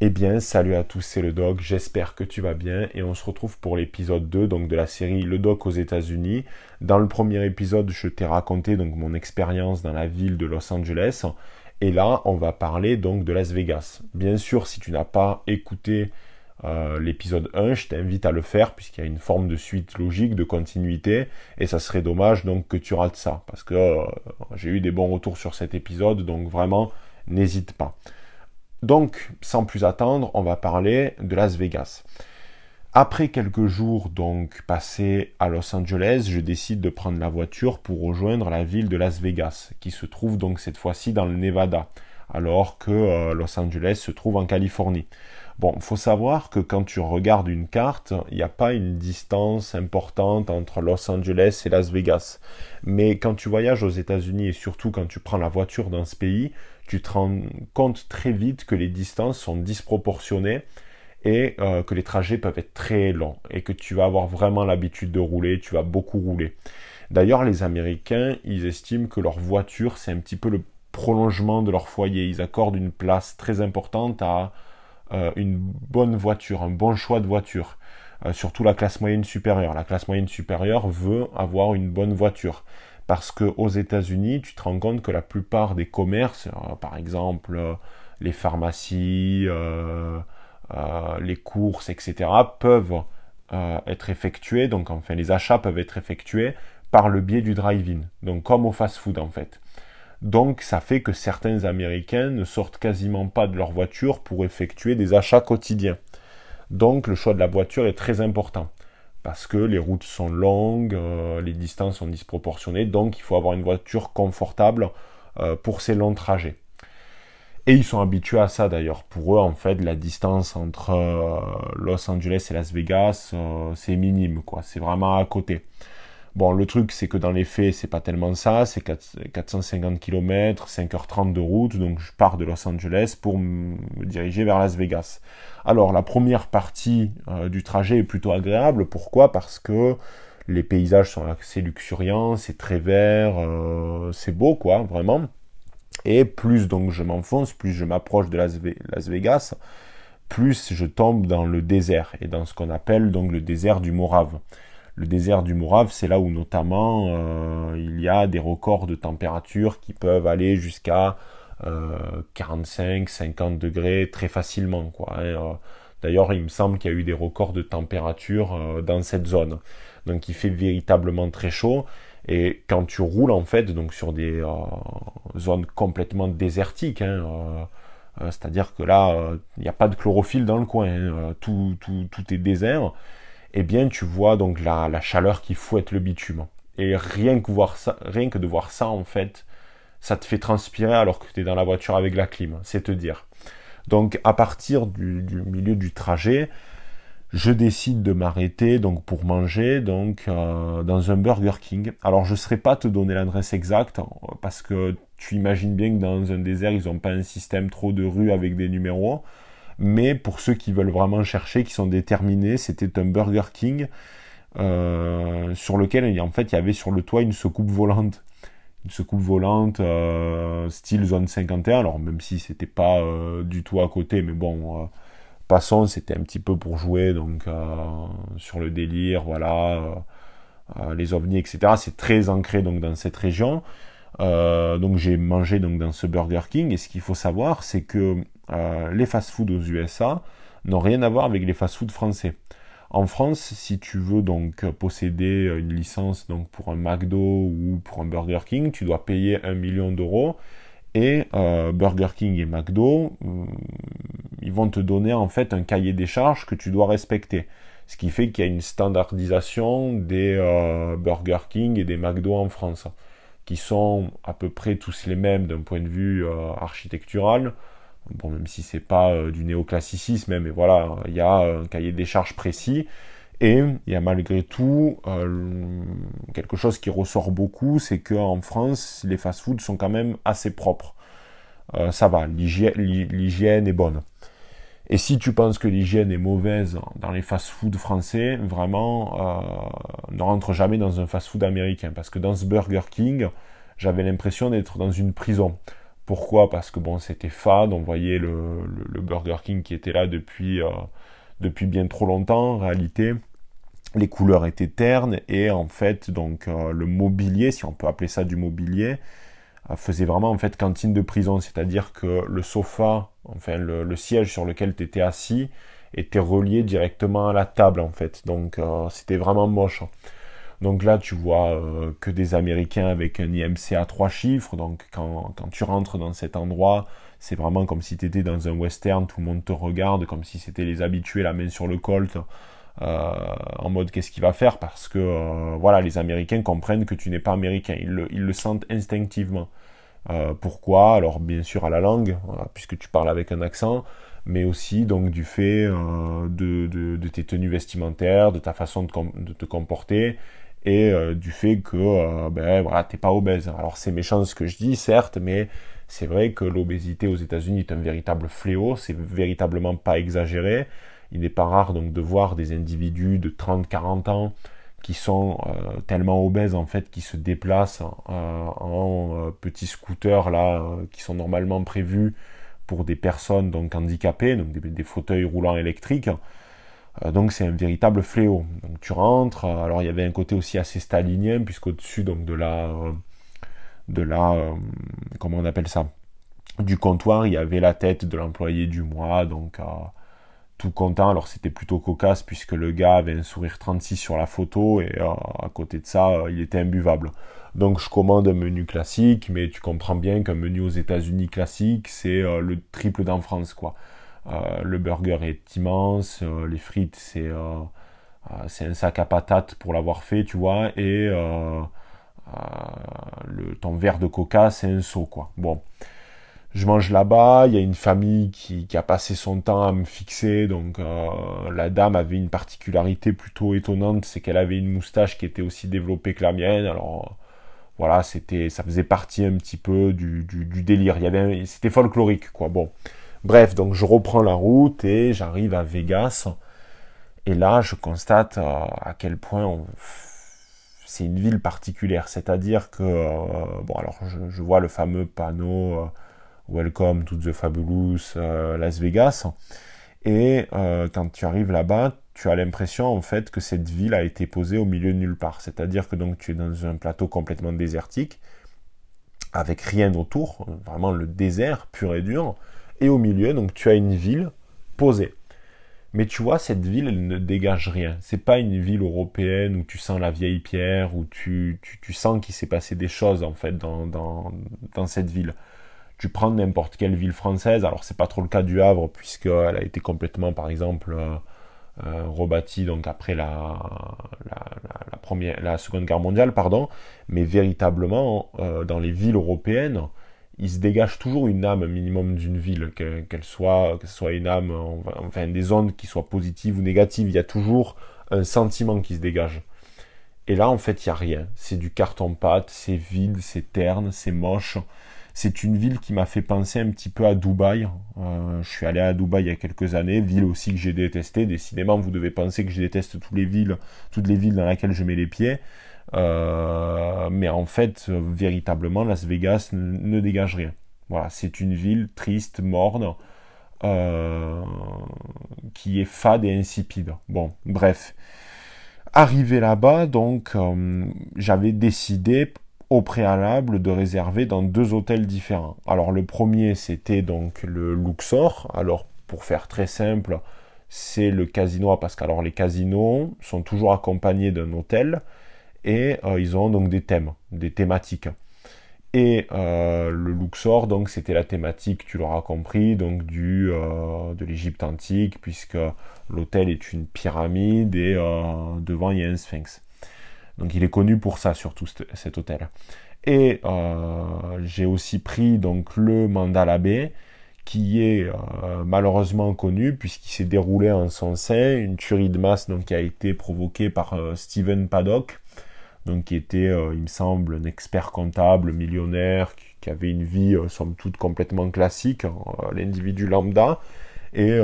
Eh bien, salut à tous, c'est le Doc, j'espère que tu vas bien et on se retrouve pour l'épisode 2 donc de la série Le Doc aux États-Unis. Dans le premier épisode, je t'ai raconté donc mon expérience dans la ville de Los Angeles et là, on va parler donc de Las Vegas. Bien sûr, si tu n'as pas écouté euh, l'épisode 1, je t'invite à le faire puisqu'il y a une forme de suite logique, de continuité et ça serait dommage donc que tu rates ça parce que euh, j'ai eu des bons retours sur cet épisode donc vraiment n'hésite pas. Donc, sans plus attendre, on va parler de Las Vegas. Après quelques jours donc passés à Los Angeles, je décide de prendre la voiture pour rejoindre la ville de Las Vegas, qui se trouve donc cette fois-ci dans le Nevada, alors que euh, Los Angeles se trouve en Californie. Bon, faut savoir que quand tu regardes une carte, il n'y a pas une distance importante entre Los Angeles et Las Vegas. Mais quand tu voyages aux États-Unis et surtout quand tu prends la voiture dans ce pays, tu te rends compte très vite que les distances sont disproportionnées et euh, que les trajets peuvent être très longs et que tu vas avoir vraiment l'habitude de rouler, tu vas beaucoup rouler. D'ailleurs, les Américains, ils estiment que leur voiture, c'est un petit peu le prolongement de leur foyer. Ils accordent une place très importante à euh, une bonne voiture, un bon choix de voiture. Euh, surtout la classe moyenne supérieure. La classe moyenne supérieure veut avoir une bonne voiture parce que aux États-Unis, tu te rends compte que la plupart des commerces, euh, par exemple euh, les pharmacies, euh, les courses, etc., peuvent être effectués, donc enfin les achats peuvent être effectués par le biais du drive-in, donc comme au fast-food en fait. Donc ça fait que certains Américains ne sortent quasiment pas de leur voiture pour effectuer des achats quotidiens. Donc le choix de la voiture est très important parce que les routes sont longues, euh, les distances sont disproportionnées, donc il faut avoir une voiture confortable euh, pour ces longs trajets. Et ils sont habitués à ça d'ailleurs. Pour eux, en fait, la distance entre euh, Los Angeles et Las Vegas, c'est minime, quoi. C'est vraiment à côté. Bon, le truc, c'est que dans les faits, c'est pas tellement ça. C'est 450 km, 5h30 de route. Donc, je pars de Los Angeles pour me diriger vers Las Vegas. Alors, la première partie euh, du trajet est plutôt agréable. Pourquoi? Parce que les paysages sont assez luxuriants, c'est très vert, euh, c'est beau, quoi, vraiment. Et plus donc je m'enfonce, plus je m'approche de Las, Vegas, plus je tombe dans le désert et dans ce qu'on appelle donc le désert du Morave le désert du Morave, c'est là où notamment euh, il y a des records de température qui peuvent aller jusqu'à 45, euh, 50 degrés très facilement. Hein, euh. D'ailleurs, il me semble qu'il y a eu des records de température dans cette zone. Donc il fait véritablement très chaud. Et quand tu roules en fait donc sur des zones complètement désertiques, hein, c'est-à-dire que là, il n'y a pas de chlorophylle dans le coin, hein, tout est désert eh bien tu vois donc la, chaleur qui fouette le bitume. Et rien que de voir ça, en fait, ça te fait transpirer alors que tu es dans la voiture avec la clim, c'est te dire. Donc à partir du, milieu du trajet, je décide de m'arrêter donc pour manger donc euh, dans un Burger King. Alors je ne saurais pas te donner l'adresse exacte parce que tu imagines bien que dans un désert ils n'ont pas un système trop de rues avec des numéros. Mais pour ceux qui veulent vraiment chercher, qui sont déterminés, c'était un Burger King euh, sur lequel en fait il y avait sur le toit une soucoupe volante. Une soucoupe volante euh, style zone 51, alors même si c'était pas euh, du tout à côté, mais bon, passons, c'était un petit peu pour jouer donc sur le délire, voilà, les ovnis, etc. C'est très ancré donc dans cette région. donc j'ai mangé donc dans ce Burger King et ce qu'il faut savoir c'est que euh, les fast-foods aux USA n'ont rien à voir avec les fast-foods français. En France, si tu veux donc posséder une licence donc pour un McDo ou pour un Burger King, tu dois payer un million d'euros. Et euh, Burger King et McDo, ils vont te donner en fait un cahier des charges que tu dois respecter. Ce qui fait qu'il y a une standardisation des euh, Burger King et des McDo en France, qui sont à peu près tous les mêmes d'un point de vue architectural, Bon, même si c'est pas euh, du néoclassicisme, mais voilà, il y a un cahier des charges précis. Et il y a malgré tout euh, quelque chose qui ressort beaucoup, c'est qu'en France, les fast-foods sont quand même assez propres. Euh, ça va, l'hygiène est bonne. Et si tu penses que l'hygiène est mauvaise dans les fast-foods français, vraiment, ne rentre jamais dans un fast-food américain. Parce que dans ce Burger King, j'avais l'impression d'être dans une prison Pourquoi? Parce que bon, c'était fade, on voyait le, Burger King qui était là depuis, depuis bien trop longtemps en réalité. Les couleurs étaient ternes et en fait, donc le mobilier, si on peut appeler ça du mobilier, faisait vraiment en fait cantine de prison, c'est-à-dire que le sofa, enfin le, siège sur lequel tu étais assis, était relié directement à la table en fait. Donc euh, c'était vraiment moche. Donc là tu vois euh, que des Américains avec un IMC à trois chiffres. Donc quand, tu rentres dans cet endroit, c'est vraiment comme si tu étais dans un western, tout le monde te regarde, comme si c'était les habitués, la main sur le colt. Euh, en mode qu'est-ce qu'il va faire? Parce que euh, voilà les Américains comprennent que tu n'es pas américain ils le, sentent instinctivement pourquoi? Alors bien sûr à la langue puisque tu parles avec un accent mais aussi donc du fait de, tes tenues vestimentaires de ta façon de te comporter et du fait que ben voilà t'es pas obèse. Alors c'est méchant ce que je dis certes mais c'est vrai que l'obésité aux États-Unis est un véritable fléau. C'est véritablement pas exagéré. Il n'est pas rare donc de voir des individus de 30-40 ans qui sont euh, tellement obèses en fait qui se déplacent euh, en euh, petits scooters là qui sont normalement prévus pour des personnes donc handicapées donc des, fauteuils roulants électriques donc c'est un véritable fléau donc tu rentres alors il y avait un côté aussi assez stalinien puisqu'au-dessus donc de la de la comment on appelle ça? Du comptoir il y avait la tête de l'employé du mois donc tout content. Alors c'était plutôt cocasse puisque le gars avait un sourire 36 sur la photo et euh, à côté de ça, euh, il était imbuvable. Donc je commande un menu classique, mais tu comprends bien qu'un menu aux États-Unis classique, c'est euh, le triple d'en France quoi. Le burger est immense, les frites c'est c'est un sac à patates pour l'avoir fait, tu vois, et le ton verre de coca c'est un seau quoi. Bon je mange là-bas, il y a une famille qui, a passé son temps à me fixer, donc euh, la dame avait une particularité plutôt étonnante, c'est qu'elle avait une moustache qui était aussi développée que la mienne, alors voilà, c'était, ça faisait partie un petit peu du, délire, il y avait, c'était folklorique, quoi, bon. Bref, donc je reprends la route et j'arrive à Vegas, et là je constate euh, à quel point c'est une ville particulière, c'est-à-dire que, euh, bon alors je, vois le fameux panneau Welcome to the Fabulous euh, Las Vegas. Et euh, quand tu arrives là-bas, tu as l'impression en fait que cette ville a été posée au milieu de nulle part. C'est-à-dire que donc tu es dans un plateau complètement désertique, avec rien autour, vraiment le désert pur et dur. Et au milieu, donc tu as une ville posée. Mais tu vois, cette ville, elle ne dégage rien. C'est pas une ville européenne où tu sens la vieille pierre, où tu, tu, sens qu'il s'est passé des choses en fait dans, dans, dans cette ville tu prends n'importe quelle ville française, alors c'est pas trop le cas du Havre puisqu'elle a été complètement par exemple euh, euh, rebâtie donc après la, la, première, la seconde guerre mondiale, pardon, mais véritablement euh, dans les villes européennes, il se dégage toujours une âme minimum d'une ville, qu'elle soit, que soit une âme, enfin des ondes qui soient positives ou négatives, il y a toujours un sentiment qui se dégage. Et là, en fait, il n'y a rien. C'est du carton-pâte, c'est vide, c'est terne, c'est moche. C'est une ville qui m'a fait penser un petit peu à Dubaï. Euh, je suis allé à Dubaï il y a quelques années, ville aussi que j'ai détestée. Décidément, vous devez penser que je déteste toutes les villes, toutes les villes dans lesquelles je mets les pieds. Euh, mais en fait, véritablement, Las Vegas ne, dégage rien. Voilà, c'est une ville triste, morne, euh, qui est fade et insipide. Bon, bref. Arrivé là-bas, donc, j'avais décidé au préalable de réserver dans deux hôtels différents. Alors le premier c'était donc le Luxor. Alors pour faire très simple, c'est le casino parce qu'alors les casinos sont toujours accompagnés d'un hôtel et euh, ils ont donc des thèmes, des thématiques. Et euh, le Luxor, donc c'était la thématique, tu l'auras compris, donc du euh, de l'Égypte antique, puisque l'hôtel est une pyramide et devant il y a un sphinx. Donc il est connu pour ça surtout cet hôtel. Et j'ai aussi pris donc le Mandala Bay qui est malheureusement connu puisqu'il s'est déroulé en son sein une tuerie de masse donc qui a été provoquée par Steven Paddock donc qui était il me semble un expert comptable millionnaire qui, avait une vie somme toute complètement classique hein, l'individu lambda et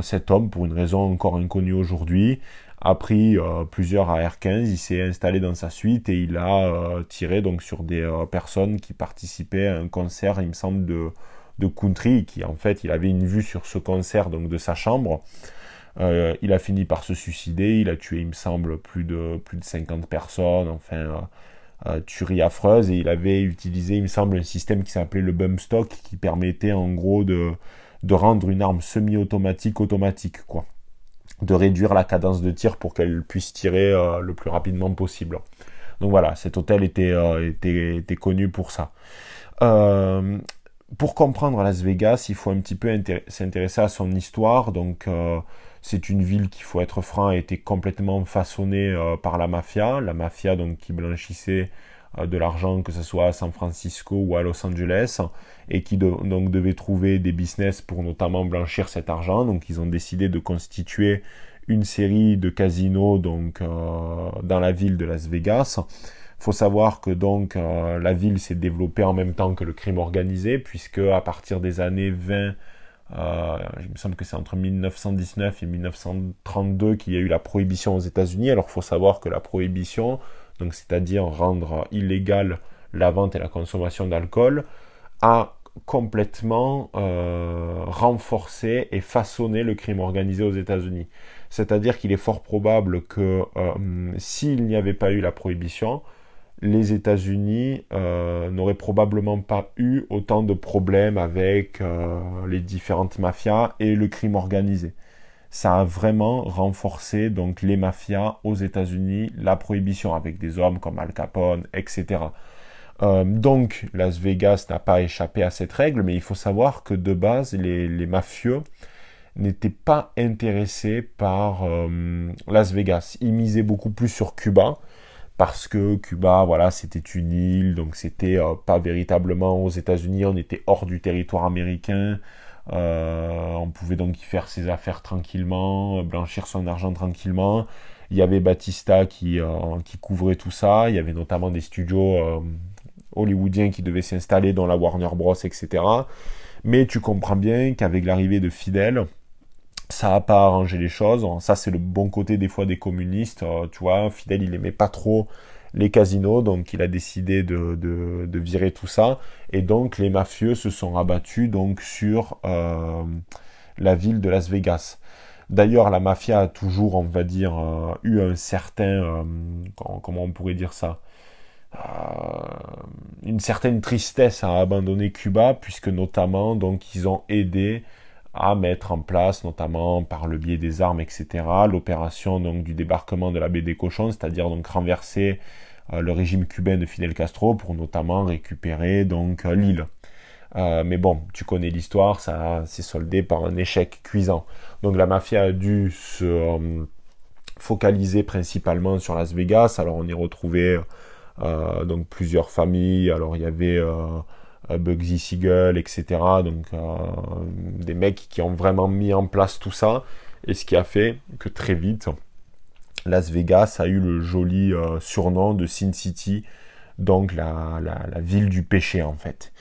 cet homme pour une raison encore inconnue aujourd'hui a pris plusieurs AR-15, il s'est installé dans sa suite et il a tiré donc sur des personnes qui participaient à un concert, il me semble, de, de country, qui en fait, il avait une vue sur ce concert donc de sa chambre. Euh, il a fini par se suicider, il a tué, il me semble, plus de, plus de 50 personnes, enfin, euh, euh, tuerie affreuse, et il avait utilisé, il me semble, un système qui s'appelait le bump stock, qui permettait en gros de, de rendre une arme semi-automatique automatique, quoi. De réduire la cadence de tir pour qu'elle puisse tirer le plus rapidement possible. Donc voilà, cet hôtel était, était, était connu pour ça. pour comprendre Las Vegas, il faut un petit peu s'intéresser à son histoire. Donc, c'est une ville qui, faut être franc, a été complètement façonnée euh, par la mafia. La mafia donc qui blanchissait euh, de l'argent, que ce soit à San Francisco ou à Los Angeles, et qui donc devait trouver des business pour notamment blanchir cet argent. Donc ils ont décidé de constituer une série de casinos donc euh, dans la ville de Las Vegas. Faut savoir que donc la ville s'est développée en même temps que le crime organisé, puisque à partir des années 20 euh, il me semble que c'est entre 1919 et 1932 qu'il y a eu la prohibition aux États-Unis. Alors il faut savoir que la prohibition, donc c'est-à-dire rendre illégale la vente et la consommation d'alcool, a complètement euh, renforcé et façonné le crime organisé aux États-Unis. C'est-à-dire qu'il est fort probable que euh, s'il n'y avait pas eu la prohibition, les États-Unis euh, n'auraient probablement pas eu autant de problèmes avec euh, les différentes mafias et le crime organisé. Ça a vraiment renforcé donc les mafias aux États-Unis, la prohibition avec des hommes comme Al Capone, etc. Euh, donc Las Vegas n'a pas échappé à cette règle, mais il faut savoir que de base les, les mafieux n'étaient pas intéressés par Las Vegas. Ils misaient beaucoup plus sur Cuba parce que Cuba, voilà, c'était une île, donc c'était euh, pas véritablement aux États-Unis, on était hors du territoire américain. Euh, on pouvait donc y faire ses affaires tranquillement, blanchir son argent tranquillement. Il y avait Batista qui, euh, qui couvrait tout ça. Il y avait notamment des studios hollywoodiens qui devaient s'installer dans la Warner Bros, etc. Mais tu comprends bien qu'avec l'arrivée de Fidel, ça n'a pas arrangé les choses. Ça, c'est le bon côté des fois des communistes. Euh, tu vois, Fidel, il aimait pas trop les casinos, donc il a décidé de, de, virer tout ça. Et donc, les mafieux se sont abattus donc sur euh, la ville de Las Vegas. D'ailleurs, la mafia a toujours, on va dire, euh, eu un certain, comment on pourrait dire ça, une certaine tristesse à abandonner Cuba, puisque notamment, donc, ils ont aidé à mettre en place, notamment par le biais des armes, etc., l'opération donc du débarquement de la baie des cochons, c'est-à-dire donc renverser euh, le régime cubain de Fidel Castro pour notamment récupérer donc euh, l'île. Euh, mais bon, tu connais l'histoire, ça s'est soldé par un échec cuisant. Donc la mafia a dû se focaliser principalement sur Las Vegas. Alors on y retrouvait donc plusieurs familles. Alors il y avait Bugsy Siegel, etc. Donc euh, des mecs qui ont vraiment mis en place tout ça. Et ce qui a fait que très vite, Las Vegas a eu le joli euh, surnom de Sin City, donc la, ville du péché en fait.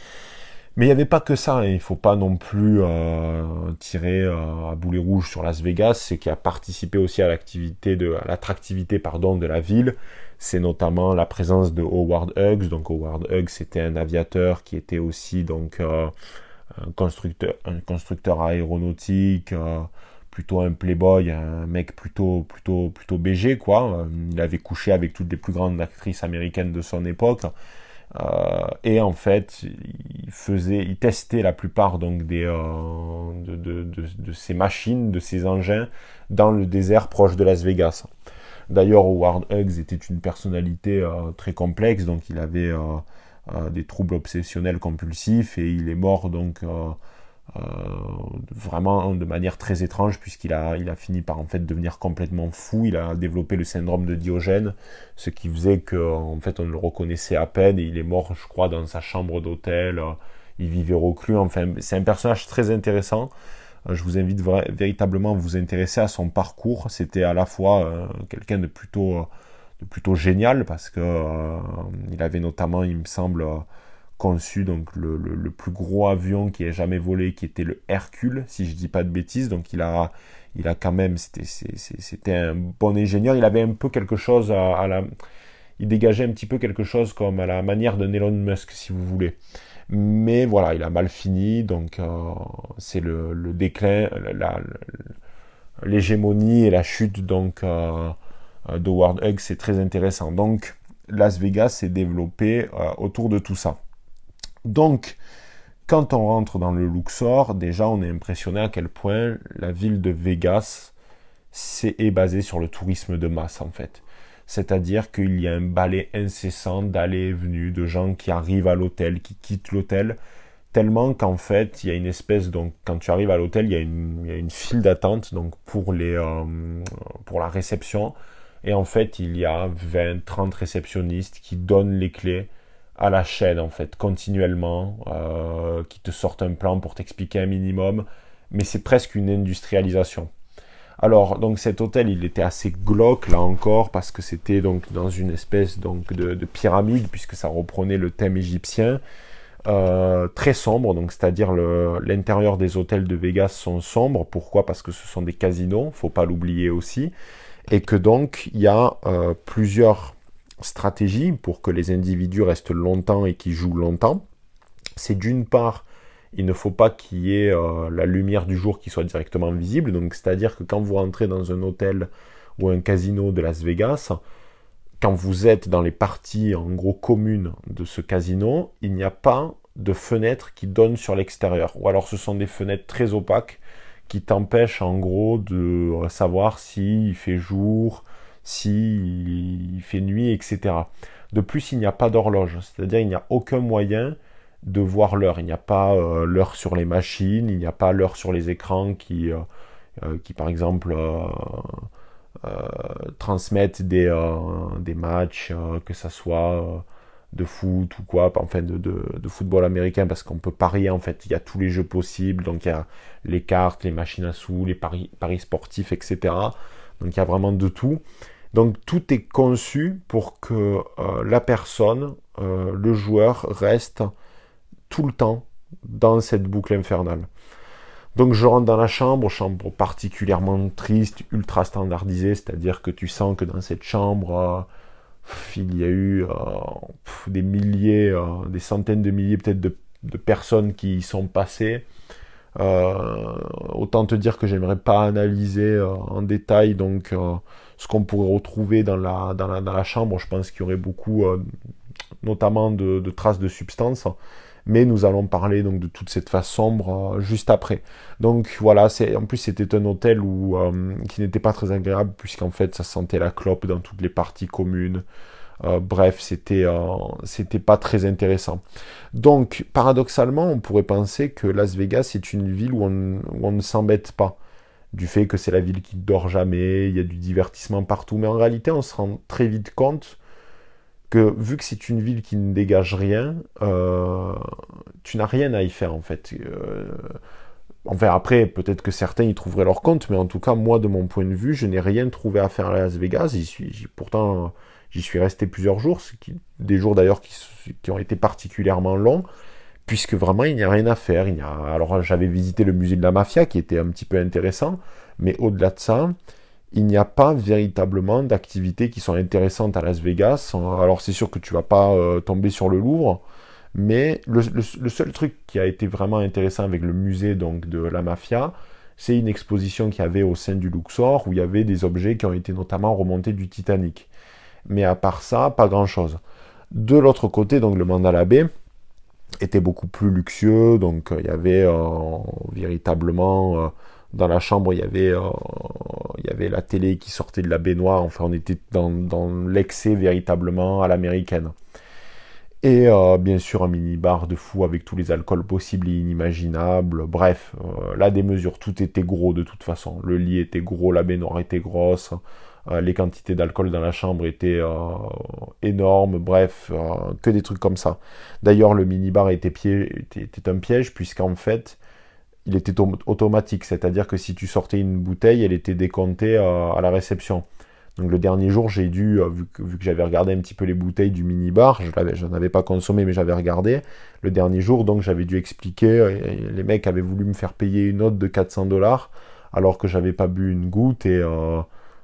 Mais il n'y avait pas que ça, hein. il ne faut pas non plus euh, tirer à boulet rouge sur Las Vegas, ce qui a participé aussi à l'attractivité de la ville, c'est notamment la présence de Howard Hughes. Donc Howard Hughes c'était un aviateur qui était aussi donc euh, un constructeur, un constructeur aéronautique, euh, plutôt un playboy, un mec plutôt plutôt plutôt BG quoi. Il avait couché avec toutes les plus grandes actrices américaines de son époque. Euh, et en fait, il faisait, il testait la plupart donc des de, de, de, de, ces machines, de ces engins dans le désert proche de Las Vegas. D'ailleurs, Howard Hughes était une personnalité euh, très complexe, donc il avait euh, euh, des troubles obsessionnels compulsifs et il est mort donc vraiment de manière très étrange puisqu'il a, il a fini par en fait devenir complètement fou. Il a développé le syndrome de Diogène, ce qui faisait qu'en fait on le reconnaissait à peine et il est mort, je crois, dans sa chambre d'hôtel. il vivait reclus. Enfin, c'est un personnage très intéressant. Euh, je vous invite véritablement à vous intéresser à son parcours. C'était à la fois euh, quelqu'un de plutôt, de plutôt génial parce que euh, il avait notamment, il me semble, conçu donc le, plus gros avion qui ait jamais volé, qui était le Hercule, si je dis pas de bêtises. Donc il a, il a quand même, c'était un bon ingénieur. Il avait un peu quelque chose à, la, il dégageait un petit peu quelque chose comme à la manière de Elon Musk, si vous voulez. Mais voilà, il a mal fini, donc euh, c'est le, déclin, l'hégémonie et la chute donc euh, de World Egg, c'est très intéressant. Donc Las Vegas s'est développé euh, autour de tout ça. Donc, quand on rentre dans le Luxor, déjà on est impressionné à quel point la ville de Vegas est basée sur le tourisme de masse en fait. C'est-à-dire qu'il y a un balai incessant d'allées et venues, de gens qui arrivent à l'hôtel, qui quittent l'hôtel, tellement qu'en fait, il y a une espèce, donc quand tu arrives à l'hôtel, il, y a une file d'attente donc pour, les, euh, pour la réception. Et en fait, il y a 20, 30 réceptionnistes qui donnent les clés à la chaîne, en fait, continuellement, euh, qui te sortent un plan pour t'expliquer un minimum. Mais c'est presque une industrialisation. Alors, donc cet hôtel, il était assez glauque là encore parce que c'était donc dans une espèce donc de, pyramide puisque ça reprenait le thème égyptien, euh, très sombre. Donc, c'est-à-dire l'intérieur des hôtels de Vegas sont sombres. Pourquoi? Parce que ce sont des casinos, faut pas l'oublier aussi, et que donc il y a euh, plusieurs stratégies pour que les individus restent longtemps et qu'ils jouent longtemps. C'est d'une part il ne faut pas qu'il y ait euh, la lumière du jour qui soit directement visible. Donc, c'est-à-dire que quand vous rentrez dans un hôtel ou un casino de Las Vegas, quand vous êtes dans les parties en gros communes de ce casino, il n'y a pas de fenêtres qui donnent sur l'extérieur. Ou alors ce sont des fenêtres très opaques qui t'empêchent en gros de savoir s'il fait jour, s'il fait nuit, etc. De plus, il n'y a pas d'horloge, c'est-à-dire il n'y a aucun moyen de voir l'heure. Il n'y a pas euh, l'heure sur les machines, il n'y a pas l'heure sur les écrans qui, euh, euh, qui par exemple, transmettent des, des matchs, que ça soit de foot ou quoi, enfin de, de, football américain, parce qu'on peut parier, en fait, il y a tous les jeux possibles, donc il y a les cartes, les machines à sous, les paris, paris sportifs, etc. Donc il y a vraiment de tout. Donc tout est conçu pour que la personne, le joueur, reste tout le temps dans cette boucle infernale. Donc je rentre dans la chambre, chambre particulièrement triste, ultra standardisée, c'est-à-dire que tu sens que dans cette chambre, euh, il y a eu euh, des milliers, euh, des centaines de milliers peut-être de, personnes qui y sont passées. autant te dire que j'aimerais pas analyser en détail donc ce qu'on pourrait retrouver dans la, dans la, chambre. Je pense qu'il y aurait beaucoup, notamment de, traces de substances mais nous allons parler donc de toute cette phase sombre euh, juste après. Donc voilà, en plus c'était un hôtel où euh, qui n'était pas très agréable puisqu'en fait ça sentait la clope dans toutes les parties communes. Euh, bref, c'était c'était pas très intéressant. Donc paradoxalement, on pourrait penser que Las Vegas est une ville où on, où on ne s'embête pas du fait que c'est la ville qui dort jamais, il y a du divertissement partout, mais en réalité on se rend très vite compte que vu que c'est une ville qui ne dégage rien, euh, tu n'as rien à y faire en fait. Euh, enfin après, peut-être que certains y trouveraient leur compte, mais en tout cas, moi de mon point de vue, je n'ai rien trouvé à faire à Las Vegas. J'y suis, pourtant, j'y suis resté plusieurs jours, des jours d'ailleurs qui, ont été particulièrement longs, puisque vraiment il n'y a rien à faire. Alors j'avais visité le musée de la mafia qui était un petit peu intéressant, mais au-delà de ça, il n'y a pas véritablement d'activités qui sont intéressantes à Las Vegas. Alors c'est sûr que tu vas pas euh, tomber sur le Louvre, mais le, seul truc qui a été vraiment intéressant avec le musée donc de la mafia, c'est une exposition qu'il y avait au sein du Luxor où il y avait des objets qui ont été notamment remontés du Titanic. Mais à part ça, pas grand-chose. De l'autre côté, donc le Mandala Bay était beaucoup plus luxueux, donc euh, il y avait euh, véritablement dans la chambre, il y avait, euh, il y avait la télé qui sortait de la baignoire. Enfin, on était dans, l'excès véritablement à l'américaine. Et euh, bien sûr un mini-bar de fou avec tous les alcools possibles et inimaginables. Bref, euh, là des mesures, tout était gros de toute façon. Le lit était gros, la baignoire était grosse, les quantités d'alcool dans la chambre étaient énormes. Bref, que des trucs comme ça. D'ailleurs, le mini-bar était, un piège puisqu'en fait, il était automatique, c'est-à-dire que si tu sortais une bouteille, elle était décomptée à, la réception. Donc le dernier jour, j'ai dû, euh, vu que, j'avais regardé un petit peu les bouteilles du mini-bar, je n'en avais pas consommé, mais j'avais regardé. Le dernier jour, donc j'avais dû expliquer, euh, les mecs avaient voulu me faire payer une note de 400 dollars, alors que j'avais pas bu une goutte, et euh,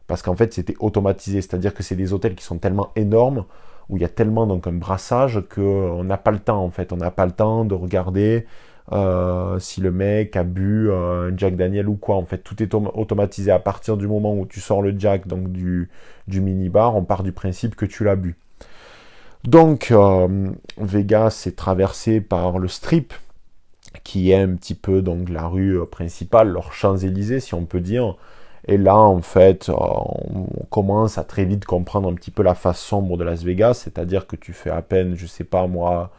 parce qu'en fait c'était automatisé, c'est-à-dire que c'est des hôtels qui sont tellement énormes, où il y a tellement donc un brassage, qu'on n'a pas le temps en fait, on n'a pas le temps de regarder euh, si le mec a bu euh, un Jack Daniel ou quoi. En fait, tout est automatisé à partir du moment où tu sors le Jack donc du, du minibar. On part du principe que tu l'as bu. Donc, euh, Vegas est traversé par le strip, qui est un petit peu donc la rue principale, leur Champs-Élysées, si on peut dire. Et là, en fait, on commence à très vite comprendre un petit peu la face sombre de Las Vegas, c'est-à-dire que tu fais à peine, je sais pas moi,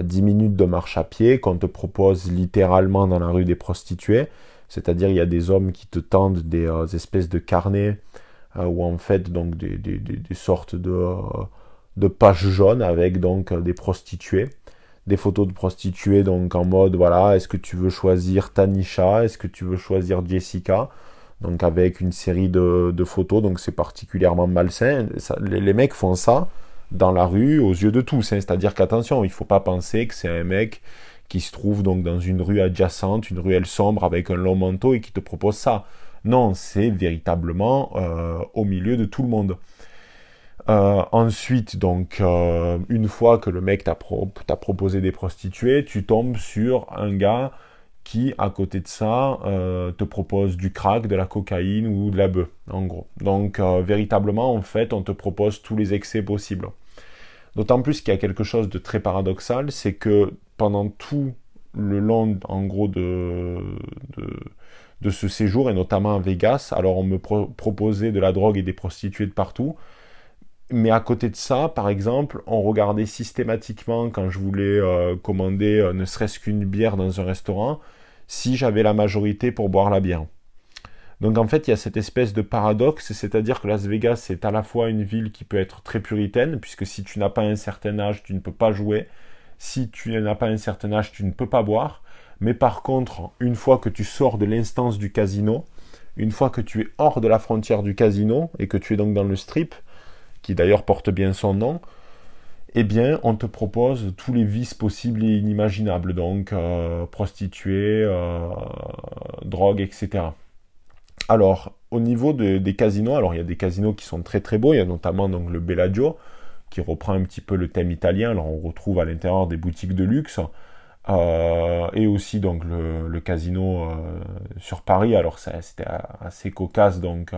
10 minutes de marche à pied qu'on te propose littéralement dans la rue des prostituées. C'est-à-dire il y a des hommes qui te tendent des euh, espèces de carnets euh, ou en fait donc des, sortes de, euh, de, pages jaunes avec donc des prostituées. Des photos de prostituées donc en mode voilà, est-ce que tu veux choisir Tanisha, est-ce que tu veux choisir Jessica? Donc avec une série de, photos, donc c'est particulièrement malsain. les, mecs font ça dans la rue aux yeux de tous. Hein. C'est-à-dire qu'attention, il ne faut pas penser que c'est un mec qui se trouve donc dans une rue adjacente, une ruelle sombre avec un long manteau et qui te propose ça. Non, c'est véritablement euh, au milieu de tout le monde. Euh, ensuite, donc, euh, une fois que le mec t'a proposé des prostituées, tu tombes sur un gars qui, à côté de ça, te propose du crack, de la cocaïne ou de la bœuf, en gros. Donc, véritablement, en fait, on te propose tous les excès possibles. D'autant plus qu'il y a quelque chose de très paradoxal, c'est que pendant tout le long, en gros, de, de, ce séjour, et notamment à Vegas, alors on me proposait de la drogue et des prostituées de partout, mais à côté de ça, par exemple, on regardait systématiquement quand je voulais euh, commander euh, ne serait-ce qu'une bière dans un restaurant, si j'avais la majorité pour boire la bière. Donc en fait, il y a cette espèce de paradoxe, c'est-à-dire que Las Vegas c'est à la fois une ville qui peut être très puritaine, puisque si tu n'as pas un certain âge, tu ne peux pas jouer. Si tu n'as pas un certain âge, tu ne peux pas boire. Mais par contre, une fois que tu sors de l'instance du casino, une fois que tu es hors de la frontière du casino et que tu es donc dans le strip, qui d'ailleurs porte bien son nom, eh bien, on te propose tous les vices possibles et inimaginables, donc euh, prostituées, euh, drogue, etc. Alors, au niveau des casinos, alors il y a des casinos qui sont très très beaux, il y a notamment donc le Bellagio, qui reprend un petit peu le thème italien, alors on retrouve à l'intérieur des boutiques de luxe, euh, et aussi donc le, casino euh, sur Paris, alors c'était assez cocasse donc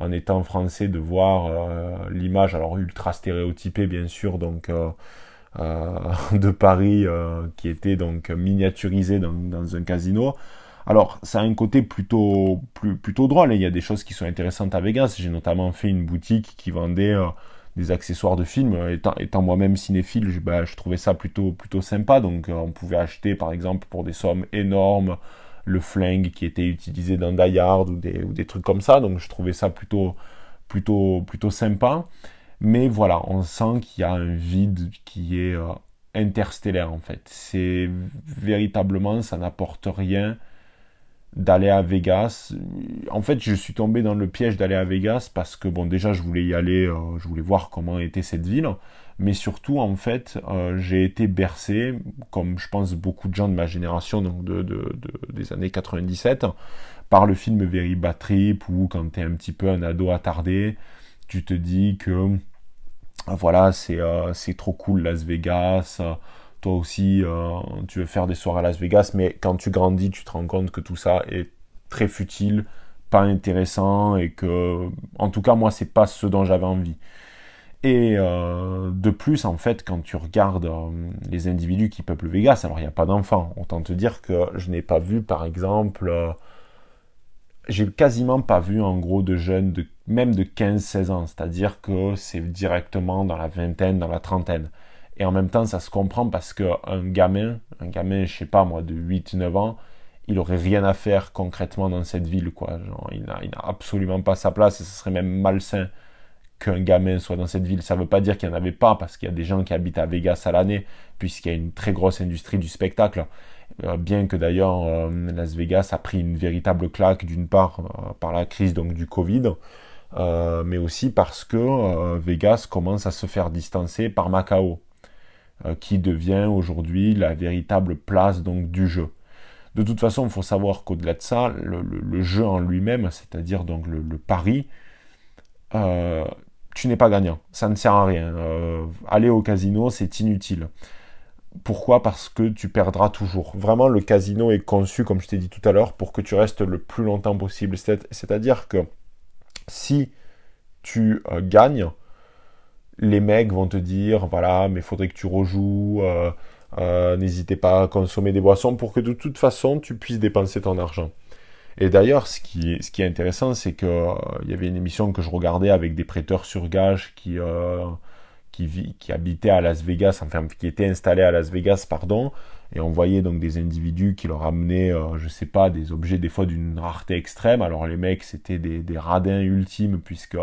en étant français de voir l'image, alors ultra stéréotypée bien sûr, donc de Paris qui était donc miniaturisée dans un casino. Alors, ça a un côté plutôt, plutôt drôle. Hein. Il y a des choses qui sont intéressantes à Vegas. J'ai notamment fait une boutique qui vendait euh, des accessoires de films. Étant, moi-même cinéphile, je, bah, je, trouvais ça plutôt, plutôt sympa. Donc, euh, on pouvait acheter, par exemple, pour des sommes énormes, le flingue qui était utilisé dans Die Hard ou des, ou des trucs comme ça. Donc, je trouvais ça plutôt, plutôt, plutôt sympa. Mais voilà, on sent qu'il y a un vide qui est euh, interstellaire en fait. C'est véritablement, ça n'apporte rien d'aller à Vegas. En fait, je suis tombé dans le piège d'aller à Vegas parce que, bon, déjà, je voulais y aller, euh, je voulais voir comment était cette ville, mais surtout, en fait, euh, j'ai été bercé, comme je pense beaucoup de gens de ma génération, donc de, des années 97, par le film Very Bad Trip, où quand tu es un petit peu un ado attardé, tu te dis que, voilà, c'est euh, trop cool Las Vegas, toi aussi, euh, tu veux faire des soirées à Las Vegas, mais quand tu grandis, tu te rends compte que tout ça est très futile, pas intéressant, et que, en tout cas, moi, c'est pas ce dont j'avais envie. Et euh, de plus, en fait, quand tu regardes euh, les individus qui peuplent Vegas, alors il n'y a pas d'enfants. Autant te dire que je n'ai pas vu, par exemple, j'ai quasiment pas vu en gros de jeunes, de, même de 15-16 ans. C'est-à-dire que c'est directement dans la vingtaine, dans la trentaine. Et en même temps, ça se comprend parce qu'un gamin, un gamin, je sais pas moi, de 8-9 ans, il aurait rien à faire concrètement dans cette ville, quoi. il n'a absolument pas sa place et ce serait même malsain qu'un gamin soit dans cette ville. Ça ne veut pas dire qu'il n'y en avait pas, parce qu'il y a des gens qui habitent à Vegas à l'année, puisqu'il y a une très grosse industrie du spectacle. Euh, bien que d'ailleurs euh, Las Vegas a pris une véritable claque, d'une part euh, par la crise donc du Covid, mais aussi parce que Vegas commence à se faire distancer par Macao, qui devient aujourd'hui la véritable place donc du jeu. De toute façon, il faut savoir qu'au-delà de ça, le, jeu en lui-même, c'est-à-dire donc le, pari, tu n'es pas gagnant. Ça ne sert à rien. Euh, aller au casino, c'est inutile. Pourquoi? Parce que tu perdras toujours. Vraiment, le casino est conçu, comme je t'ai dit tout à l'heure, pour que tu restes le plus longtemps possible. C'est-à-dire que si tu euh, gagnes, les mecs vont te dire, voilà, mais faudrait que tu rejoues. Euh, n'hésitez pas à consommer des boissons pour que de toute façon tu puisses dépenser ton argent. Et d'ailleurs, ce qui, est intéressant, c'est qu'il euh, y avait une émission que je regardais avec des prêteurs sur gage qui, euh, qui, habitaient à Las Vegas, enfin qui étaient installés à Las Vegas, pardon, et on voyait donc des individus qui leur amenaient, je sais pas, des objets des fois d'une rareté extrême. Alors les mecs, c'était des, radins ultimes, puisque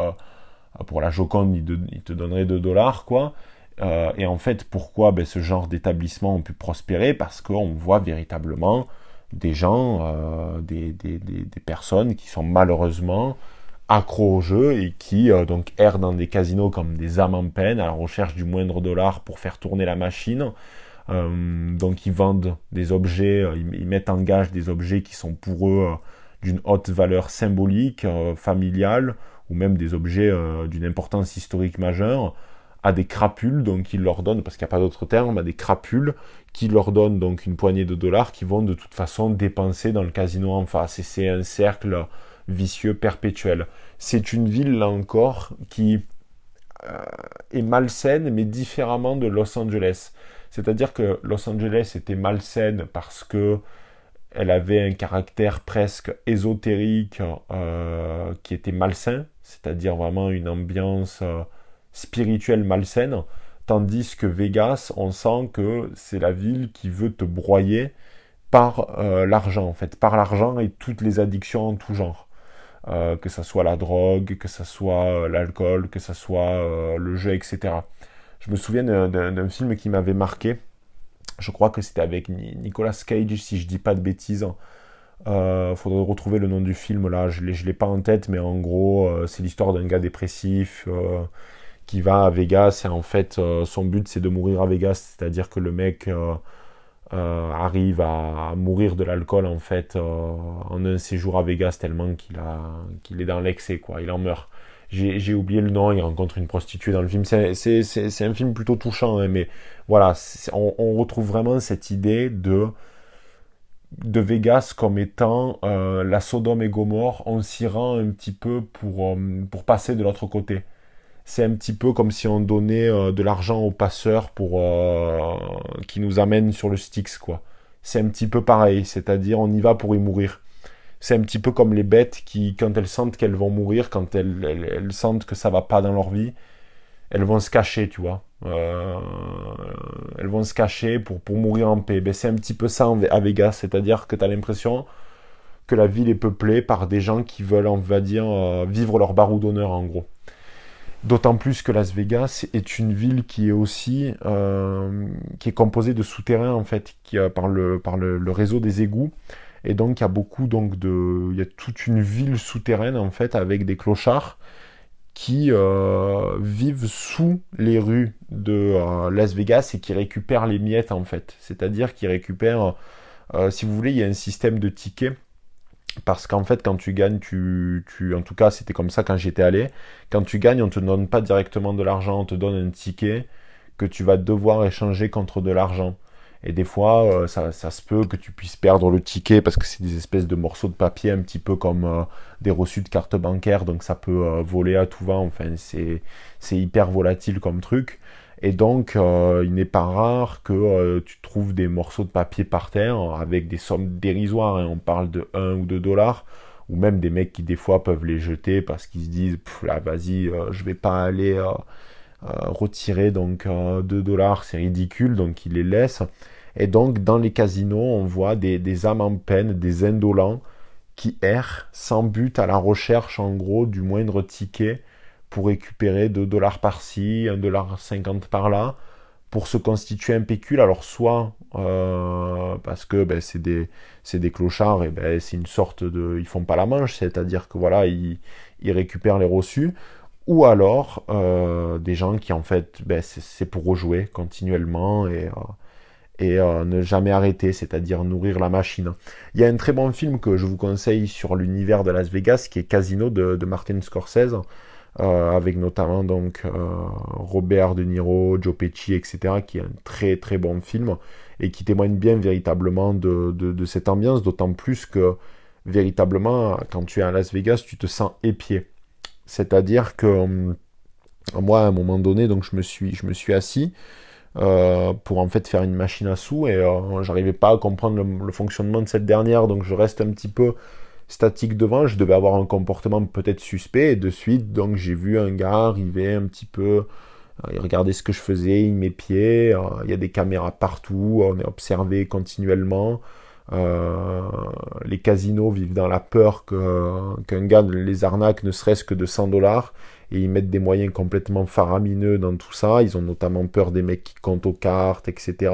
pour la Joconde, ils, te donneraient 2 dollars, quoi. Euh, et en fait, pourquoi ben, ce genre d'établissement ont pu prospérer? Parce qu'on voit véritablement des gens, euh, des, personnes qui sont malheureusement accros au jeu et qui euh, donc errent dans des casinos comme des âmes en peine à la recherche du moindre dollar pour faire tourner la machine. donc ils vendent des objets, ils, mettent en gage des objets qui sont pour eux d'une haute valeur symbolique, familiale, ou même des objets d'une importance historique majeure à des crapules, donc ils leur donnent, parce qu'il n'y a pas d'autre terme, à des crapules qui leur donnent donc une poignée de dollars qui vont de toute façon dépenser dans le casino en face. Et c'est un cercle vicieux perpétuel. C'est une ville, là encore, qui euh, est malsaine, mais différemment de Los Angeles. C'est-à-dire que Los Angeles était malsaine parce que elle avait un caractère presque ésotérique euh, qui était malsain, c'est-à-dire vraiment une ambiance euh, spirituelle malsaine, tandis que Vegas, on sent que c'est la ville qui veut te broyer par euh, l'argent, en fait, par l'argent et toutes les addictions en tout genre. Euh, que ce soit la drogue, que ce soit euh, l'alcool, que ce soit le jeu, etc. Je me souviens d'un film qui m'avait marqué. Je crois que c'était avec Nicolas Cage, si je dis pas de bêtises. Il faudrait retrouver le nom du film là, je ne l'ai pas en tête, mais en gros, c'est l'histoire d'un gars dépressif qui va à Vegas et en fait euh, son but c'est de mourir à Vegas, c'est-à-dire que le mec euh, euh, arrive à, mourir de l'alcool en fait en un séjour à Vegas tellement qu'il a qu'il est dans l'excès quoi, il en meurt. J'ai oublié le nom, il rencontre une prostituée dans le film. C'est un film plutôt touchant, hein, mais voilà, on, retrouve vraiment cette idée de de Vegas comme étant la Sodome et Gomorre. On s'y rend un petit peu pour, pour passer de l'autre côté c'est un petit peu comme si on donnait euh, de l'argent aux passeurs pour euh, qui nous amènent sur le Styx quoi. C'est un petit peu pareil, c'est-à-dire on y va pour y mourir. C'est un petit peu comme les bêtes qui, quand elles sentent qu'elles vont mourir, quand elles, sentent que ça va pas dans leur vie, elles vont se cacher, tu vois. Euh, elles vont se cacher pour, pour mourir en paix. Ben, c'est un petit peu ça à Vegas, c'est-à-dire que tu as l'impression que la ville est peuplée par des gens qui veulent, on va dire, vivre leur barreau d'honneur en gros. D'autant plus que Las Vegas est une ville qui est aussi euh, qui est composée de souterrains en fait, qui par le par le, réseau des égouts. Et donc il y a beaucoup donc de y a toute une ville souterraine en fait avec des clochards qui euh, vivent sous les rues de euh, Las Vegas et qui récupèrent les miettes en fait. C'est-à-dire qu'ils récupèrent, si vous voulez, il y a un système de tickets parce qu'en fait, quand tu gagnes, tu, en tout cas, c'était comme ça quand j'étais allé. Quand tu gagnes, on te donne pas directement de l'argent, on te donne un ticket que tu vas devoir échanger contre de l'argent. Et des fois, euh, ça, se peut que tu puisses perdre le ticket parce que c'est des espèces de morceaux de papier, un petit peu comme euh, des reçus de carte bancaire, donc ça peut euh, voler à tout vent. Enfin, c'est hyper volatile comme truc. Et donc, euh, il n'est pas rare que euh, tu trouves des morceaux de papier par terre avec des sommes dérisoires. Hein. On parle de 1 ou 2 dollars. Ou même des mecs qui des fois peuvent les jeter parce qu'ils se disent, là, vas-y, euh, je vais pas aller retirer donc 2 dollars, c'est ridicule, donc ils les laissent. Et donc, dans les casinos, on voit des, des âmes en peine, des indolents qui errent sans but à la recherche, en gros, du moindre ticket pour récupérer 2 dollars par-ci, 1 dollar 50 par-là, pour se constituer un pécule, alors soit parce que ben, c'est des, clochards et ben, c'est une sorte de... Ils font pas la manche, c'est-à-dire que voilà, ils, récupèrent les reçus, ou alors des gens qui en fait, ben, c'est pour rejouer continuellement et euh, ne jamais arrêter, c'est-à-dire nourrir la machine. Il y a un très bon film que je vous conseille sur l'univers de Las Vegas, qui est Casino de, Martin Scorsese, euh, avec notamment donc euh, Robert De Niro, Joe Pesci, etc., qui est un très très bon film et qui témoigne bien véritablement de, de cette ambiance, d'autant plus que véritablement, quand tu es à Las Vegas, tu te sens épié. C'est-à-dire que moi, à un moment donné, donc je me suis, je me suis assis euh, pour en fait faire une machine à sous et euh, j'arrivais pas à comprendre le, fonctionnement de cette dernière donc je reste un petit peu statique devant je devais avoir un comportement peut-être suspect et de suite donc j'ai vu un gars arriver un petit peu euh, il regardait ce que je faisais il m'épiait il y a des caméras partout on est observé continuellement les casinos vivent dans la peur qu'un gars les arnaque ne serait-ce que de 100 dollars et ils mettent des moyens complètement faramineux dans tout ça. Ils ont notamment peur des mecs qui comptent aux cartes, etc.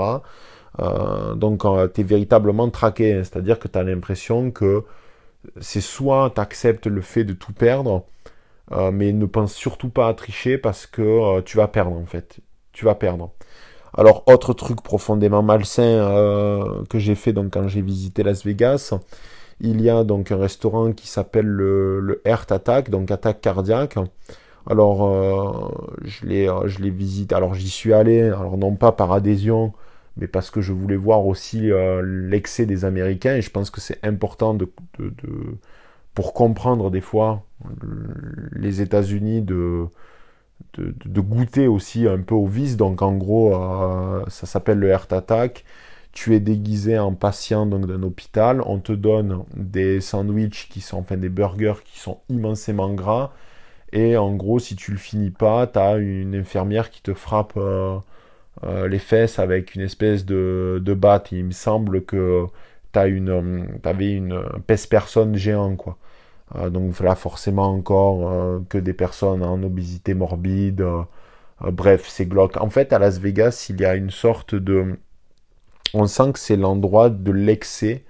Euh, donc euh, tu es véritablement traqué, hein. c'est-à-dire que tu as l'impression que c'est soit tu acceptes le fait de tout perdre, euh, mais ne pense surtout pas à tricher parce que tu vas perdre en fait. Tu vas perdre. Alors autre truc profondément malsain que j'ai fait donc quand j'ai visité Las Vegas, il y a donc un restaurant qui s'appelle le, Heart Attack, donc attaque cardiaque. Alors, euh, euh, je l'ai visité. Alors, j'y suis allé. Alors, non pas par adhésion, mais parce que je voulais voir aussi euh, l'excès des Américains. Et je pense que c'est important de, pour comprendre des fois les États-Unis de, de, goûter aussi un peu au vice. Donc, en gros, ça s'appelle le Heart Attack. Tu es déguisé en patient donc d'un hôpital. On te donne des sandwichs qui sont, enfin des burgers qui sont immensément gras et en gros, si tu le finis pas, tu as une infirmière qui te frappe euh, euh, les fesses avec une espèce de, batte. il me semble que tu une, avais une pèse-personne géant, quoi. Euh, donc là, forcément encore que des personnes en obésité morbide. bref, c'est glauque. En fait, à Las Vegas, il y a une sorte de... On sent que c'est l'endroit de l'excès.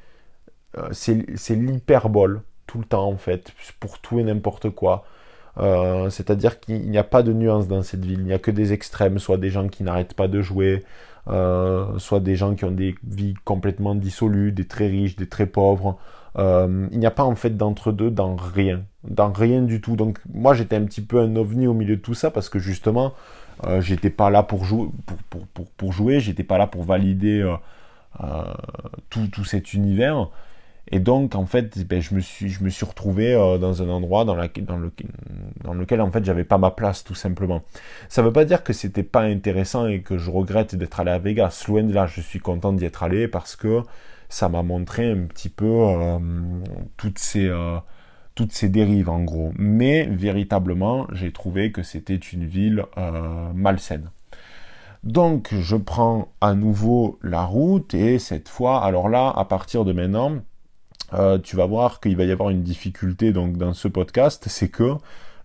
c'est l'hyperbole tout le temps, en fait, pour tout et n'importe quoi. Euh, c'est-à-dire qu'il n'y a pas de nuance dans cette ville, il n'y a que des extrêmes, soit des gens qui n'arrêtent pas de jouer, euh, soit des gens qui ont des vies complètement dissolues, des très riches, des très pauvres. Euh, il n'y a pas en fait d'entre-deux dans rien, dans rien du tout. Donc moi j'étais un petit peu un ovni au milieu de tout ça parce que justement j'étais pas là pour jouer, pour, j'étais pas là pour valider tout, tout cet univers. Et donc, en fait, ben, je, me suis, je me suis retrouvé euh, dans un endroit dans, la, dans, le, dans lequel, en fait, j'avais pas ma place, tout simplement. Ça veut pas dire que c'était pas intéressant et que je regrette d'être allé à Vegas. Loin de là, je suis content d'y être allé parce que ça m'a montré un petit peu euh, toutes ces... Euh, toutes ces dérives en gros. Mais véritablement, j'ai trouvé que c'était une ville malsaine. Donc je prends à nouveau la route et cette fois, alors là, à partir de maintenant, euh, tu vas voir qu'il va y avoir une difficulté donc dans ce podcast, c'est que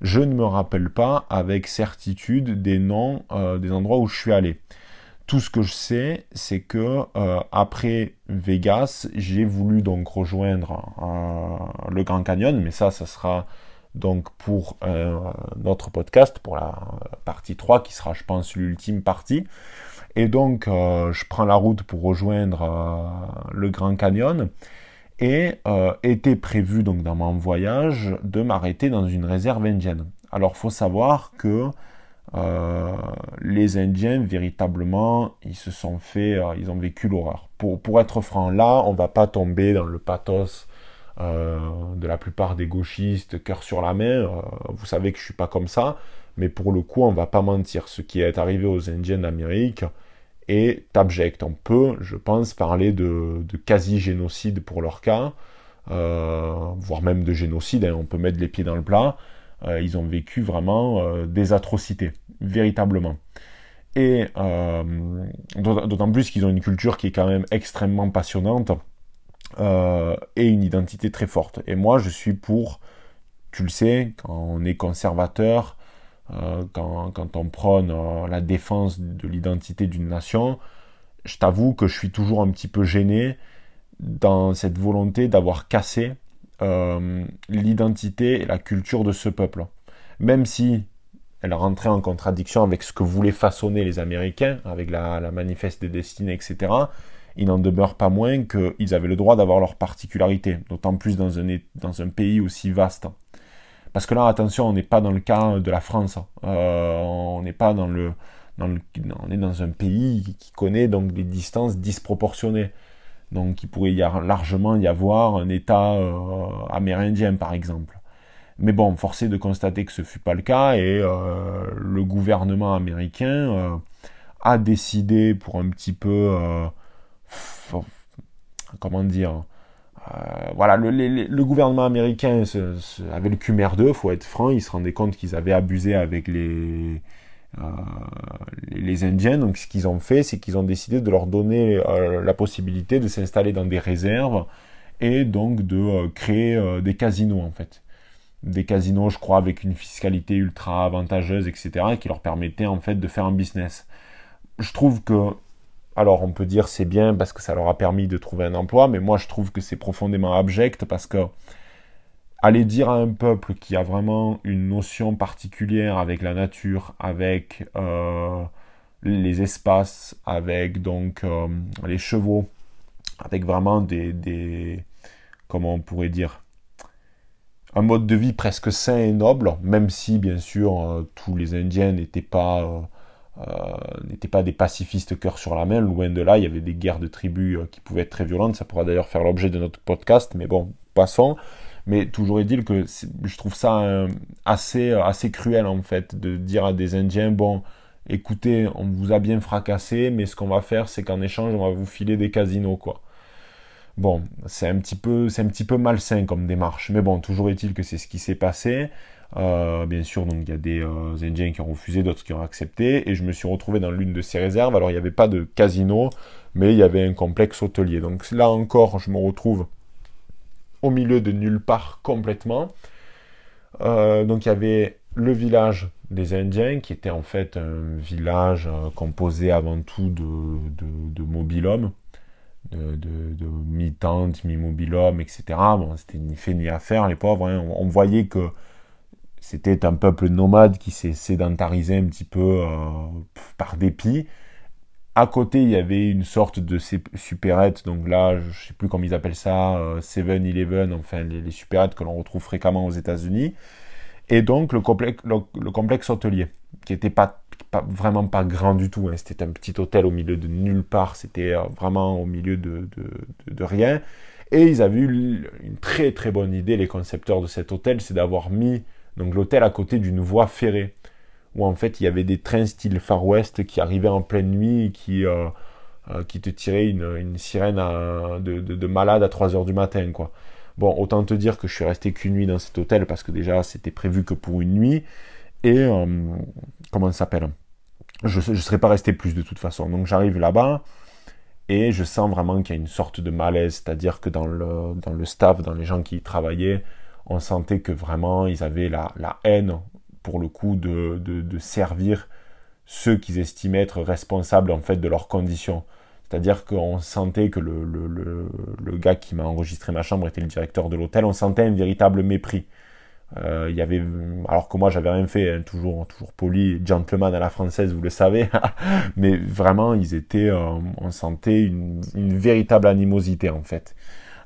je ne me rappelle pas avec certitude des noms euh, des endroits où je suis allé. Tout ce que je sais, c'est que euh, après Vegas, j'ai voulu donc rejoindre le Grand Canyon, mais ça, ça sera donc pour notre podcast, pour la partie 3, qui sera, je pense, l'ultime partie. Et donc, je prends la route pour rejoindre le Grand Canyon et euh, était prévu donc dans mon voyage de m'arrêter dans une réserve indienne. Alors faut savoir que euh, les Indiens véritablement ils se sont fait, euh, ils ont vécu l'horreur. Pour, pour être franc, là on va pas tomber dans le pathos de la plupart des gauchistes, cœur sur la main. vous savez que je suis pas comme ça, mais pour le coup on va pas mentir. Ce qui est arrivé aux Indiens d'Amérique, est abject. On peut, je pense, parler de, quasi-génocide pour leur cas, euh, voire même de génocide, hein. on peut mettre les pieds dans le plat. Euh, ils ont vécu vraiment euh, des atrocités, véritablement. Et d'autant plus qu'ils ont une culture qui est quand même extrêmement passionnante et une identité très forte. Et moi, je suis pour, tu le sais, quand on est conservateur, quand, quand, on prône la défense de l'identité d'une nation, je t'avoue que je suis toujours un petit peu gêné dans cette volonté d'avoir cassé l'identité et la culture de ce peuple. Même si elle rentrait en contradiction avec ce que voulaient façonner les Américains, avec la, manifeste des destinées, etc., il n'en demeure pas moins qu'ils avaient le droit d'avoir leur particularité, d'autant plus dans un, dans un pays aussi vaste. Parce que là, attention, on n'est pas dans le cas de la France. Euh, on n'est pas dans le, on est dans un pays qui connaît donc des distances disproportionnées. Donc, il pourrait y largement y avoir un État euh, amérindien, par exemple. Mais bon, forcé de constater que ce fut pas le cas et euh, le gouvernement américain a décidé pour un petit peu, comment dire, voilà, le, gouvernement américain avait le cul merdeux, faut être franc, il se rendait compte qu'ils avaient abusé avec les, les Indiens. Donc ce qu'ils ont fait, c'est qu'ils ont décidé de leur donner la possibilité de s'installer dans des réserves et donc de créer des casinos en fait des casinos, je crois, avec une fiscalité ultra avantageuse, etc., qui leur permettait en fait de faire un business. Je trouve que, alors on peut dire c'est bien parce que ça leur a permis de trouver un emploi, mais moi je trouve que c'est profondément abject parce que aller dire à un peuple qui a vraiment une notion particulière avec la nature, avec euh, les espaces, avec donc euh, les chevaux, avec vraiment des, comment on pourrait dire un mode de vie presque sain et noble, même si bien sûr euh, tous les Indiens n'étaient pas, n'étaient pas des pacifistes cœur sur la main, loin de là, il y avait des guerres de tribus qui pouvaient être très violentes, ça pourra d'ailleurs faire l'objet de notre podcast, mais bon, passons. Mais toujours est-il que je trouve ça assez, assez cruel en fait, de dire à des Indiens, bon, écoutez, on vous a bien fracassé, mais ce qu'on va faire, c'est qu'en échange, on va vous filer des casinos, quoi. Bon, c'est un petit peu, c'est un petit peu malsain comme démarche, mais bon, toujours est-il que c'est ce qui s'est passé. Euh, bien sûr, donc il y a des euh, Indiens qui ont refusé, d'autres qui ont accepté, et je me suis retrouvé dans l'une de ces réserves. Alors il n'y avait pas de casino, mais il y avait un complexe hôtelier. Donc là encore, je me retrouve au milieu de nulle part complètement. Euh, donc il y avait le village des Indiens, qui était en fait un village composé avant tout de, de, de mobilhommes de, de, mi-tente, mi-mobilhome, etc. Bon, c'était ni fait ni à les pauvres. Hein. On, voyait que c'était un peuple nomade qui s'est sédentarisé un petit peu euh, par dépit. À côté, il y avait une sorte de supérette, donc là, je sais plus comment ils appellent ça, 7-Eleven, euh, enfin les, les supérettes que l'on retrouve fréquemment aux États-Unis. Et donc le complexe, le complexe hôtelier, qui était pas pas, vraiment pas grand du tout. Hein. C'était un petit hôtel au milieu de nulle part. C'était euh, vraiment au milieu de, de, rien. Et ils avaient eu une très très bonne idée, les concepteurs de cet hôtel, c'est d'avoir mis donc l'hôtel à côté d'une voie ferrée où en fait il y avait des trains style Far West qui arrivaient en pleine nuit et qui, euh, euh, qui te tiraient une, sirène de, de, malade à 3 heures du matin quoi. Bon, autant te dire que je suis resté qu'une nuit dans cet hôtel parce que déjà c'était prévu que pour une nuit. Et euh, comment ça s'appelle? Je ne serais pas resté plus de toute façon. Donc j'arrive là-bas et je sens vraiment qu'il y a une sorte de malaise, c'est-à-dire que dans le, dans le staff, dans les gens qui y travaillaient, on sentait que vraiment ils avaient la, la haine pour le coup de, de, servir ceux qu'ils estimaient être responsables en fait de leurs conditions. C'est-à-dire qu'on sentait que le, le, le, le gars qui m'a enregistré ma chambre était le directeur de l'hôtel, on sentait un véritable mépris. Euh, il y avait, alors que moi j'avais rien fait, hein, toujours, toujours poli, gentleman à la française, vous le savez, mais vraiment ils étaient, euh, on sentait une, une, véritable animosité en fait.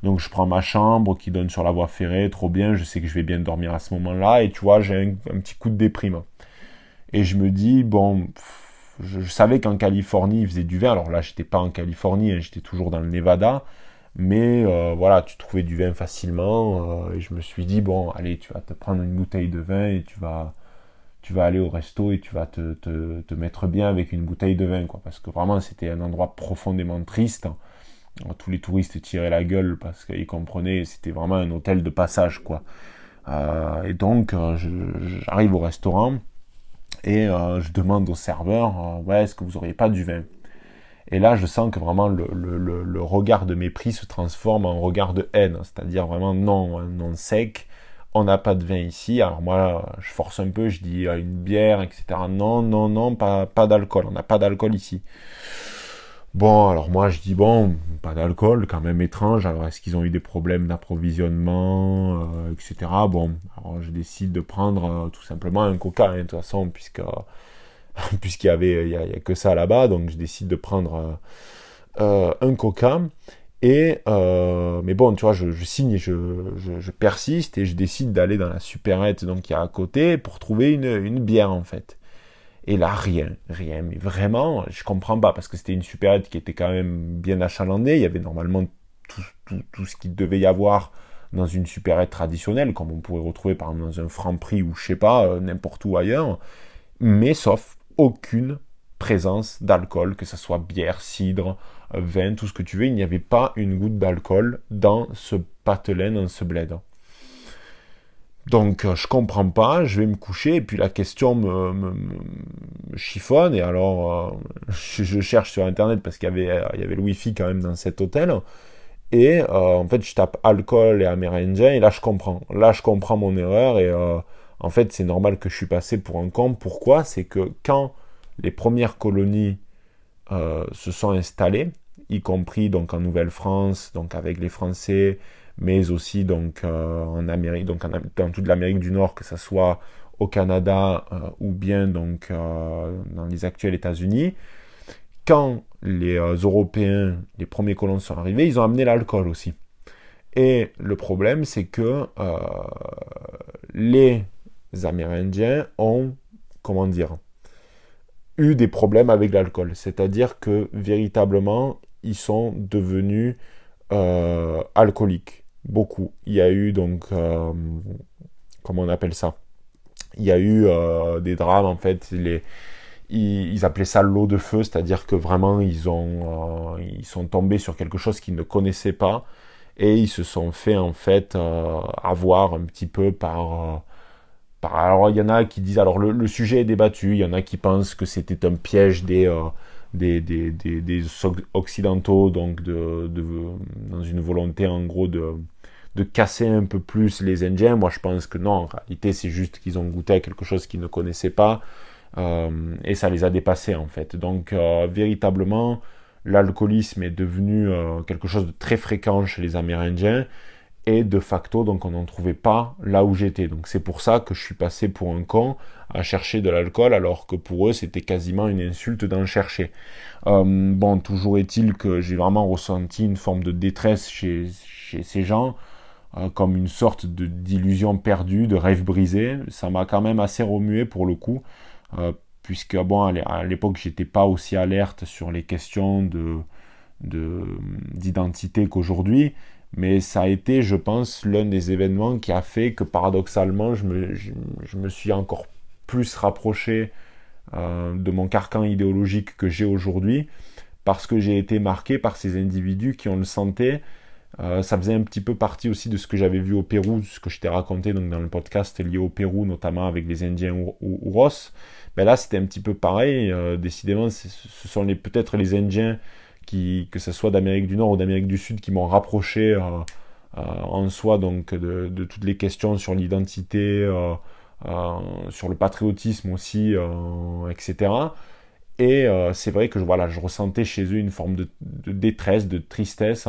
Donc je prends ma chambre qui donne sur la voie ferrée, trop bien, je sais que je vais bien dormir à ce moment-là, et tu vois j'ai un, petit coup de déprime. Et je me dis bon, je, savais qu'en Californie il faisait du vin, alors là j'étais pas en Californie, hein, j'étais toujours dans le Nevada, mais euh, voilà, tu trouvais du vin facilement. Euh, et je me suis dit, bon, allez, tu vas te prendre une bouteille de vin et tu vas, aller au resto et tu vas te, te, te mettre bien avec une bouteille de vin, quoi. Parce que vraiment, c'était un endroit profondément triste. Tous les touristes tiraient la gueule parce qu'ils comprenaient, c'était vraiment un hôtel de passage, quoi. Euh, et donc, j'arrive au restaurant et je demande au serveur, ouais, est-ce que vous auriez pas du vin? Et là, je sens que vraiment le, regard de mépris se transforme en regard de haine, c'est-à-dire vraiment non, non sec, on n'a pas de vin ici. Alors moi, je force un peu, je dis euh, une bière, etc. Non, non, non, pas, pas d'alcool. On n'a pas d'alcool ici. Bon, alors moi je dis bon, pas d'alcool, quand même étrange. Alors est-ce qu'ils ont eu des problèmes d'approvisionnement, euh, etc. Bon, alors je décide de prendre euh, tout simplement un coca, hein, de toute façon, puisque puisqu'il y avait, a, que ça là-bas, donc je décide de prendre un coca. Et euh, mais bon, tu vois, je, signe, je, je, persiste et je décide d'aller dans la supérette donc qui est à côté pour trouver une, une, bière en fait. Et là, rien, rien. Mais vraiment, je comprends pas parce que c'était une supérette qui était quand même bien achalandée. Il y avait normalement tout, ce qu'il devait y avoir dans une supérette traditionnelle, comme on pourrait retrouver par exemple dans un franc prix ou je sais pas, euh, n'importe où ailleurs. Mais sauf aucune présence d'alcool, que ce soit bière, cidre, vin, tout ce que tu veux, il n'y avait pas une goutte d'alcool dans ce patelin, dans ce bled. Donc euh, je comprends pas, je vais me coucher et puis la question me, chiffonne et alors euh, je, cherche sur internet parce qu'il y avait, il y avait le wifi quand même dans cet hôtel et euh, en fait je tape alcool et amérindien et là je comprends, là je comprends mon erreur et en fait c'est normal que je suis passé pour un con. Pourquoi? C'est que quand les premières colonies euh, se sont installées, y compris donc en Nouvelle-France, donc avec les Français, mais aussi donc euh, en Amérique, donc dans toute l'Amérique du Nord, que ce soit au Canada euh, ou bien donc dans les actuels États-Unis. Quand les Européens, les premiers colons sont arrivés, ils ont amené l'alcool aussi. Et le problème, c'est que les Amérindiens ont, comment dire, eu des problèmes avec l'alcool. C'est-à-dire que véritablement, ils sont devenus euh, alcooliques. Beaucoup. Il y a eu donc, euh, comment on appelle ça? Il y a eu euh, des drames en fait. Les, ils, appelaient ça l'eau de feu, c'est-à-dire que vraiment ils ont, ils sont tombés sur quelque chose qu'ils ne connaissaient pas et ils se sont fait en fait avoir un petit peu par alors il y en a qui disent, alors le, sujet est débattu, il y en a qui pensent que c'était un piège des, euh, des, des, des, occidentaux, donc de, dans une volonté en gros de, de casser un peu plus les Indiens. Moi je pense que non, en réalité c'est juste qu'ils ont goûté à quelque chose qu'ils ne connaissaient pas euh, et ça les a dépassés en fait. Donc euh, véritablement l'alcoolisme est devenu quelque chose de très fréquent chez les Amérindiens et de facto donc on n'en trouvait pas là où j'étais. Donc c'est pour ça que je suis passé pour un con à chercher de l'alcool alors que pour eux c'était quasiment une insulte d'en chercher. Euh, bon, toujours est-il que j'ai vraiment ressenti une forme de détresse chez ces gens, euh, comme une sorte d'illusion perdue, de rêve brisé. Ça m'a quand même assez remué pour le coup, euh, puisque bon à l'époque j'étais pas aussi alerte sur les questions de d'identité qu'aujourd'hui mais ça a été, je pense, l'un des événements qui a fait que paradoxalement, je me, je, me suis encore plus rapproché euh, de mon carcan idéologique que j'ai aujourd'hui, parce que j'ai été marqué par ces individus qui ont le santé. Euh, ça faisait un petit peu partie aussi de ce que j'avais vu au Pérou, ce que je t'ai raconté donc dans le podcast lié au Pérou, notamment avec les Indiens Ouros. Ben là, c'était un petit peu pareil. Euh, décidément, ce sont peut-être les Indiens que ce soit d'Amérique du Nord ou d'Amérique du Sud, qui m'ont rapproché euh, en soi donc de, toutes les questions sur l'identité, sur le patriotisme aussi, etc. Et c'est vrai que voilà, je ressentais chez eux une forme de, détresse, de tristesse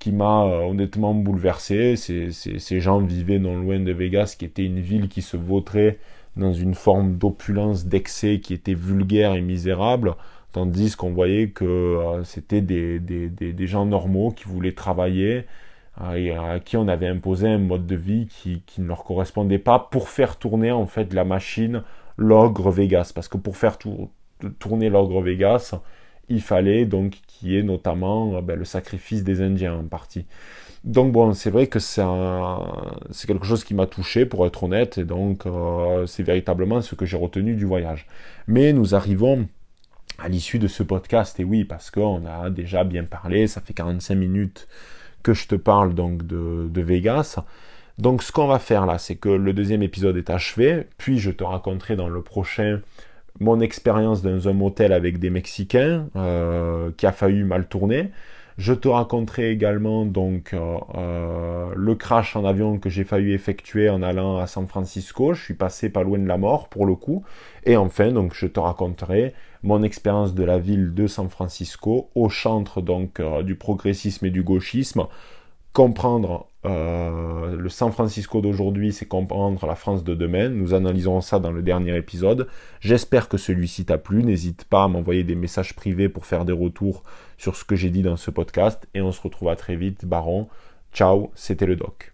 qui m'a honnêtement bouleversé. Ces, gens vivaient non loin de Vegas, qui était une ville qui se vautrait dans une forme d'opulence, d'excès qui était vulgaire et misérable, tandis qu'on voyait que euh, c'était des, des, des, gens normaux qui voulaient travailler euh, et à qui on avait imposé un mode de vie qui, qui, ne leur correspondait pas pour faire tourner en fait la machine l'ogre Vegas parce que pour faire tourner l'ogre Vegas il fallait donc qu'il y ait notamment euh, ben, le sacrifice des Indiens en partie. Donc bon, c'est vrai que c'est quelque chose qui m'a touché pour être honnête, et donc c'est véritablement ce que j'ai retenu du voyage. Mais nous arrivons à l'issue de ce podcast. Et oui, parce qu'on a déjà bien parlé, ça fait 45 minutes que je te parle donc de, de Vegas. Donc ce qu'on va faire là, c'est que le deuxième épisode est achevé, puis je te raconterai dans le prochain mon expérience dans un motel avec des Mexicains euh, qui a failli mal tourner. Je te raconterai également donc euh, euh, le crash en avion que j'ai failli effectuer en allant à San Francisco. Je suis passé pas loin de la mort pour le coup. Et enfin, donc je te raconterai mon expérience de la ville de San Francisco au chantre donc du progressisme et du gauchisme. Comprendre le San Francisco d'aujourd'hui, c'est comprendre la France de demain. Nous analyserons ça dans le dernier épisode. J'espère que celui-ci t'a plu. N'hésite pas à m'envoyer des messages privés pour faire des retours sur ce que j'ai dit dans ce podcast. Et on se retrouve à très vite. Baron, ciao, c'était le doc.